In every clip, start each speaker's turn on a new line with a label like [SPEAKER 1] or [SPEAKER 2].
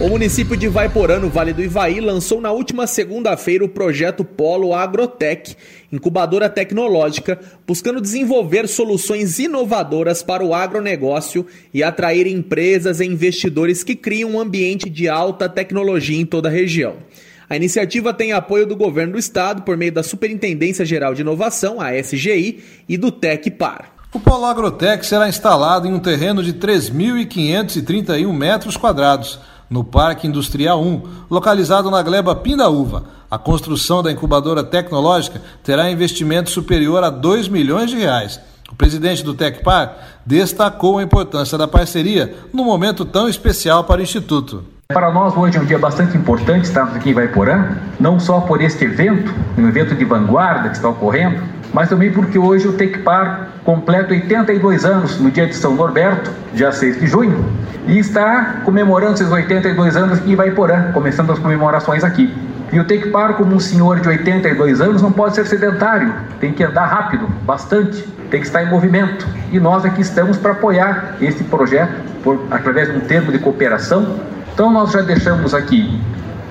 [SPEAKER 1] O município de Vaiporã, no Vale do Ivaí, lançou na última segunda-feira o projeto Polo Agrotec, incubadora tecnológica, buscando desenvolver soluções inovadoras para o agronegócio e atrair empresas e investidores que criam um ambiente de alta tecnologia em toda a região. A iniciativa tem apoio do governo do estado por meio da Superintendência Geral de Inovação, a SGI, e do TecPar.
[SPEAKER 2] O Polo Agrotec será instalado em um terreno de 3.531 metros quadrados, no Parque Industrial 1, localizado na gleba Pindaúva. A construção da incubadora tecnológica terá investimento superior a 2 milhões de reais. O presidente do Tecpar destacou a importância da parceria num momento tão especial para o Instituto.
[SPEAKER 3] Para nós hoje é um dia bastante importante estarmos aqui em Vaiporã, não só por este evento, um evento de vanguarda que está ocorrendo, mas também porque hoje o Tecpar completa 82 anos no dia de São Norberto, dia 6 de junho, e está comemorando seus 82 anos em Vaiporã, começando as comemorações aqui. E o Tecpar, como um senhor de 82 anos, não pode ser sedentário, tem que andar rápido, bastante, tem que estar em movimento. E nós aqui estamos para apoiar esse projeto por, através de um termo de cooperação então, nós já deixamos aqui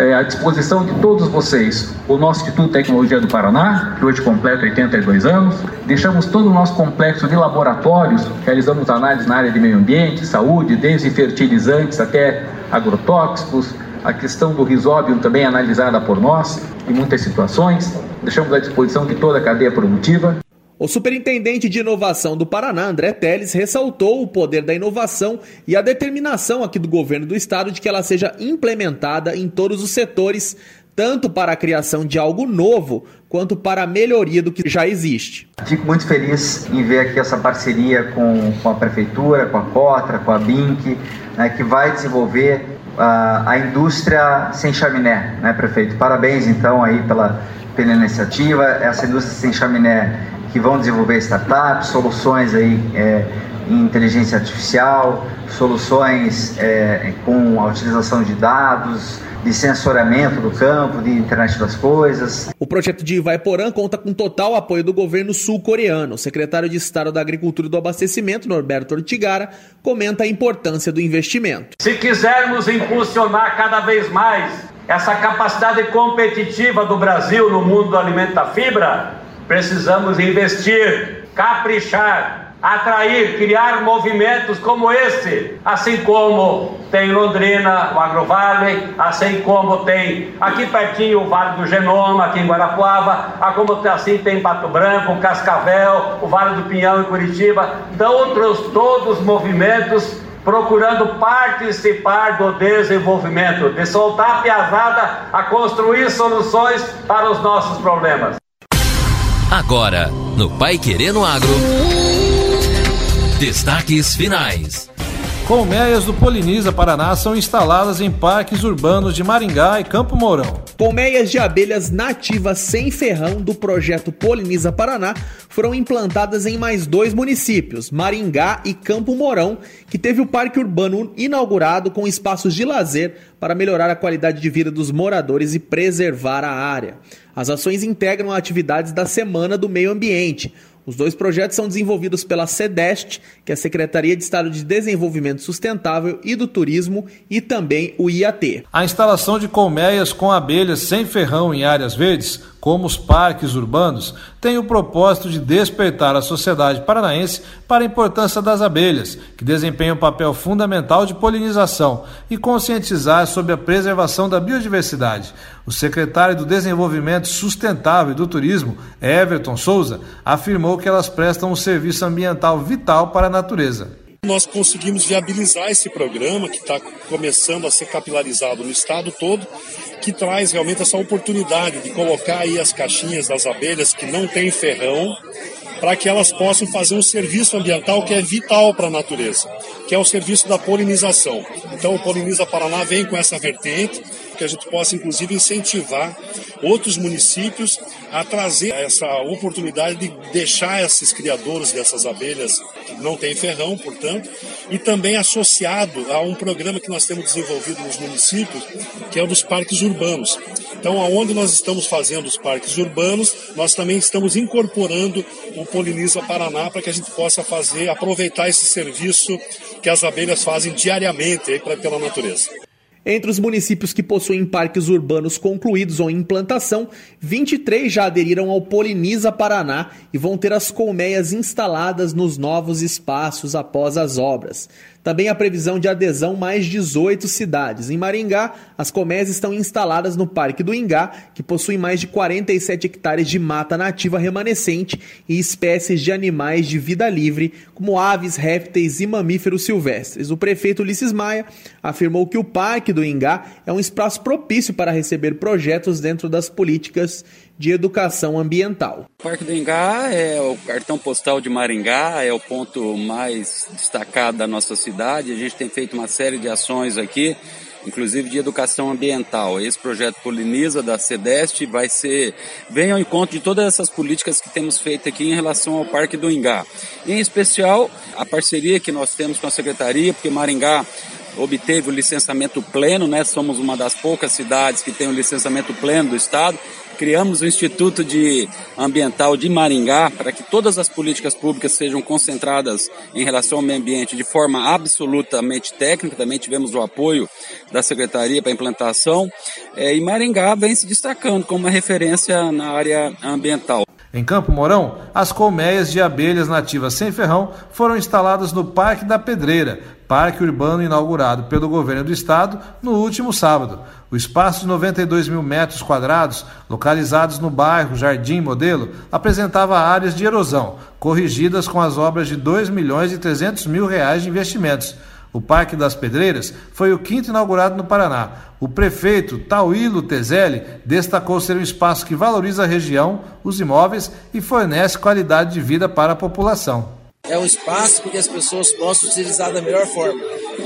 [SPEAKER 3] é, à disposição de todos vocês o nosso Instituto de Tecnologia do Paraná, que hoje completa 82 anos. Deixamos todo o nosso complexo de laboratórios, realizamos análises na área de meio ambiente, saúde, desde fertilizantes até agrotóxicos, a questão do risóbio também analisada por nós em muitas situações. Deixamos à disposição de toda a cadeia produtiva.
[SPEAKER 1] O superintendente de inovação do Paraná, André Teles, ressaltou o poder da inovação e a determinação aqui do governo do estado de que ela seja implementada em todos os setores, tanto para a criação de algo novo quanto para a melhoria do que já existe.
[SPEAKER 4] Fico muito feliz em ver aqui essa parceria com, com a prefeitura, com a Cotra, com a BINC, né, que vai desenvolver uh, a indústria sem chaminé, né, prefeito? Parabéns então aí pela, pela iniciativa. Essa indústria sem chaminé que vão desenvolver startups, soluções aí é, em inteligência artificial, soluções é, com a utilização de dados, de sensoriamento do campo, de internet das coisas.
[SPEAKER 1] O projeto de Ivaiporã conta com total apoio do governo sul-coreano. O secretário de Estado da Agricultura e do Abastecimento, Norberto Ortigara, comenta a importância do investimento.
[SPEAKER 5] Se quisermos impulsionar cada vez mais essa capacidade competitiva do Brasil no mundo do alimento da fibra, Precisamos investir, caprichar, atrair, criar movimentos como esse, assim como tem em Londrina, o Agrovale, assim como tem aqui pertinho o Vale do Genoma, aqui em Guarapuava, como assim tem em Pato Branco, Cascavel, o Vale do Pinhão em Curitiba, então outros todos movimentos procurando participar do desenvolvimento, de soltar a piazada a construir soluções para os nossos problemas.
[SPEAKER 6] Agora, no Pai Querendo Agro. Destaques finais.
[SPEAKER 2] Colmeias do Poliniza Paraná são instaladas em parques urbanos de Maringá e Campo Mourão.
[SPEAKER 1] Colmeias de abelhas nativas sem ferrão do projeto Poliniza Paraná foram implantadas em mais dois municípios, Maringá e Campo Mourão, que teve o parque urbano inaugurado com espaços de lazer para melhorar a qualidade de vida dos moradores e preservar a área. As ações integram atividades da Semana do Meio Ambiente. Os dois projetos são desenvolvidos pela SEDEST, que é a Secretaria de Estado de Desenvolvimento Sustentável e do Turismo, e também o IAT.
[SPEAKER 2] A instalação de colmeias com abelhas sem ferrão em áreas verdes como os parques urbanos, tem o propósito de despertar a sociedade paranaense para a importância das abelhas, que desempenham um papel fundamental de polinização, e conscientizar sobre a preservação da biodiversidade. O secretário do Desenvolvimento Sustentável e do Turismo, Everton Souza, afirmou que elas prestam um serviço ambiental vital para a natureza.
[SPEAKER 7] Nós conseguimos viabilizar esse programa que está começando a ser capilarizado no estado todo que traz realmente essa oportunidade de colocar aí as caixinhas das abelhas que não tem ferrão para que elas possam fazer um serviço ambiental que é vital para a natureza, que é o serviço da polinização. Então, o Poliniza Paraná vem com essa vertente que a gente possa, inclusive, incentivar outros municípios a trazer essa oportunidade de deixar esses criadores dessas abelhas, que não tem ferrão, portanto, e também associado a um programa que nós temos desenvolvido nos municípios, que é o dos parques urbanos. Então, aonde nós estamos fazendo os parques urbanos, nós também estamos incorporando o Poliniza Paraná para que a gente possa fazer, aproveitar esse serviço que as abelhas fazem diariamente aí, pra, pela natureza.
[SPEAKER 1] Entre os municípios que possuem parques urbanos concluídos ou em implantação, 23 já aderiram ao Poliniza Paraná e vão ter as colmeias instaladas nos novos espaços após as obras. Também a previsão de adesão mais 18 cidades. Em Maringá, as colmeias estão instaladas no Parque do Ingá, que possui mais de 47 hectares de mata nativa remanescente e espécies de animais de vida livre, como aves, répteis e mamíferos silvestres. O prefeito Ulisses Maia afirmou que o Parque do Ingá é um espaço propício para receber projetos dentro das políticas de educação ambiental.
[SPEAKER 8] O Parque do Ingá é o cartão postal de Maringá, é o ponto mais destacado da nossa cidade. A gente tem feito uma série de ações aqui, inclusive de educação ambiental. Esse projeto Poliniza da CEDEST vai ser vem ao encontro de todas essas políticas que temos feito aqui em relação ao Parque do Ingá. Em especial, a parceria que nós temos com a secretaria, porque Maringá obteve o licenciamento pleno, né? Somos uma das poucas cidades que tem o licenciamento pleno do estado criamos o Instituto de Ambiental de Maringá para que todas as políticas públicas sejam concentradas em relação ao meio ambiente de forma absolutamente técnica. Também tivemos o apoio da Secretaria para a implantação. É, e Maringá vem se destacando como uma referência na área ambiental.
[SPEAKER 2] Em Campo Mourão, as colmeias de abelhas nativas sem ferrão foram instaladas no Parque da Pedreira, parque urbano inaugurado pelo governo do estado no último sábado. O espaço de 92 mil metros quadrados, localizados no bairro Jardim Modelo, apresentava áreas de erosão, corrigidas com as obras de 2 milhões e 300 mil reais de investimentos. O Parque das Pedreiras foi o quinto inaugurado no Paraná. O prefeito Tauílo Tezelli destacou ser um espaço que valoriza a região, os imóveis e fornece qualidade de vida para a população.
[SPEAKER 9] É um espaço que as pessoas possam utilizar da melhor forma.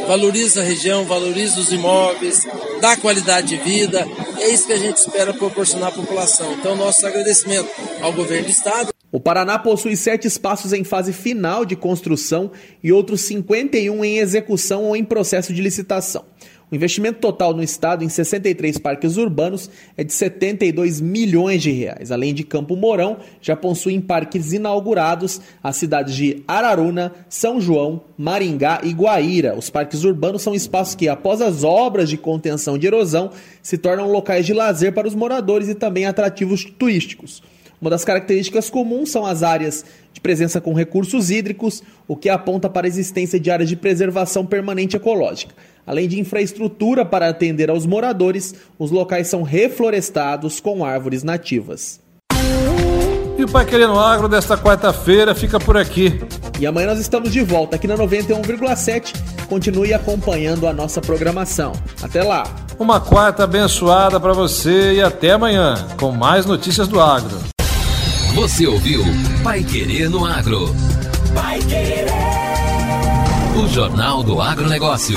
[SPEAKER 9] Valoriza a região, valoriza os imóveis, dá qualidade de vida. É isso que a gente espera proporcionar à população. Então, nosso agradecimento ao governo do estado.
[SPEAKER 1] O Paraná possui sete espaços em fase final de construção e outros 51 em execução ou em processo de licitação. O investimento total no estado em 63 parques urbanos é de 72 milhões de reais. Além de Campo Mourão, já possuem parques inaugurados as cidades de Araruna, São João, Maringá e Guaíra. Os parques urbanos são espaços que, após as obras de contenção de erosão, se tornam locais de lazer para os moradores e também atrativos turísticos. Uma das características comuns são as áreas de presença com recursos hídricos, o que aponta para a existência de áreas de preservação permanente ecológica. Além de infraestrutura para atender aos moradores, os locais são reflorestados com árvores nativas.
[SPEAKER 2] E o Pai Querendo Agro desta quarta-feira fica por aqui.
[SPEAKER 1] E amanhã nós estamos de volta aqui na 91,7. Continue acompanhando a nossa programação. Até lá!
[SPEAKER 2] Uma quarta abençoada para você e até amanhã com mais notícias do agro.
[SPEAKER 6] Você ouviu Pai Querer no Agro. Pai Querer. O Jornal do Agronegócio.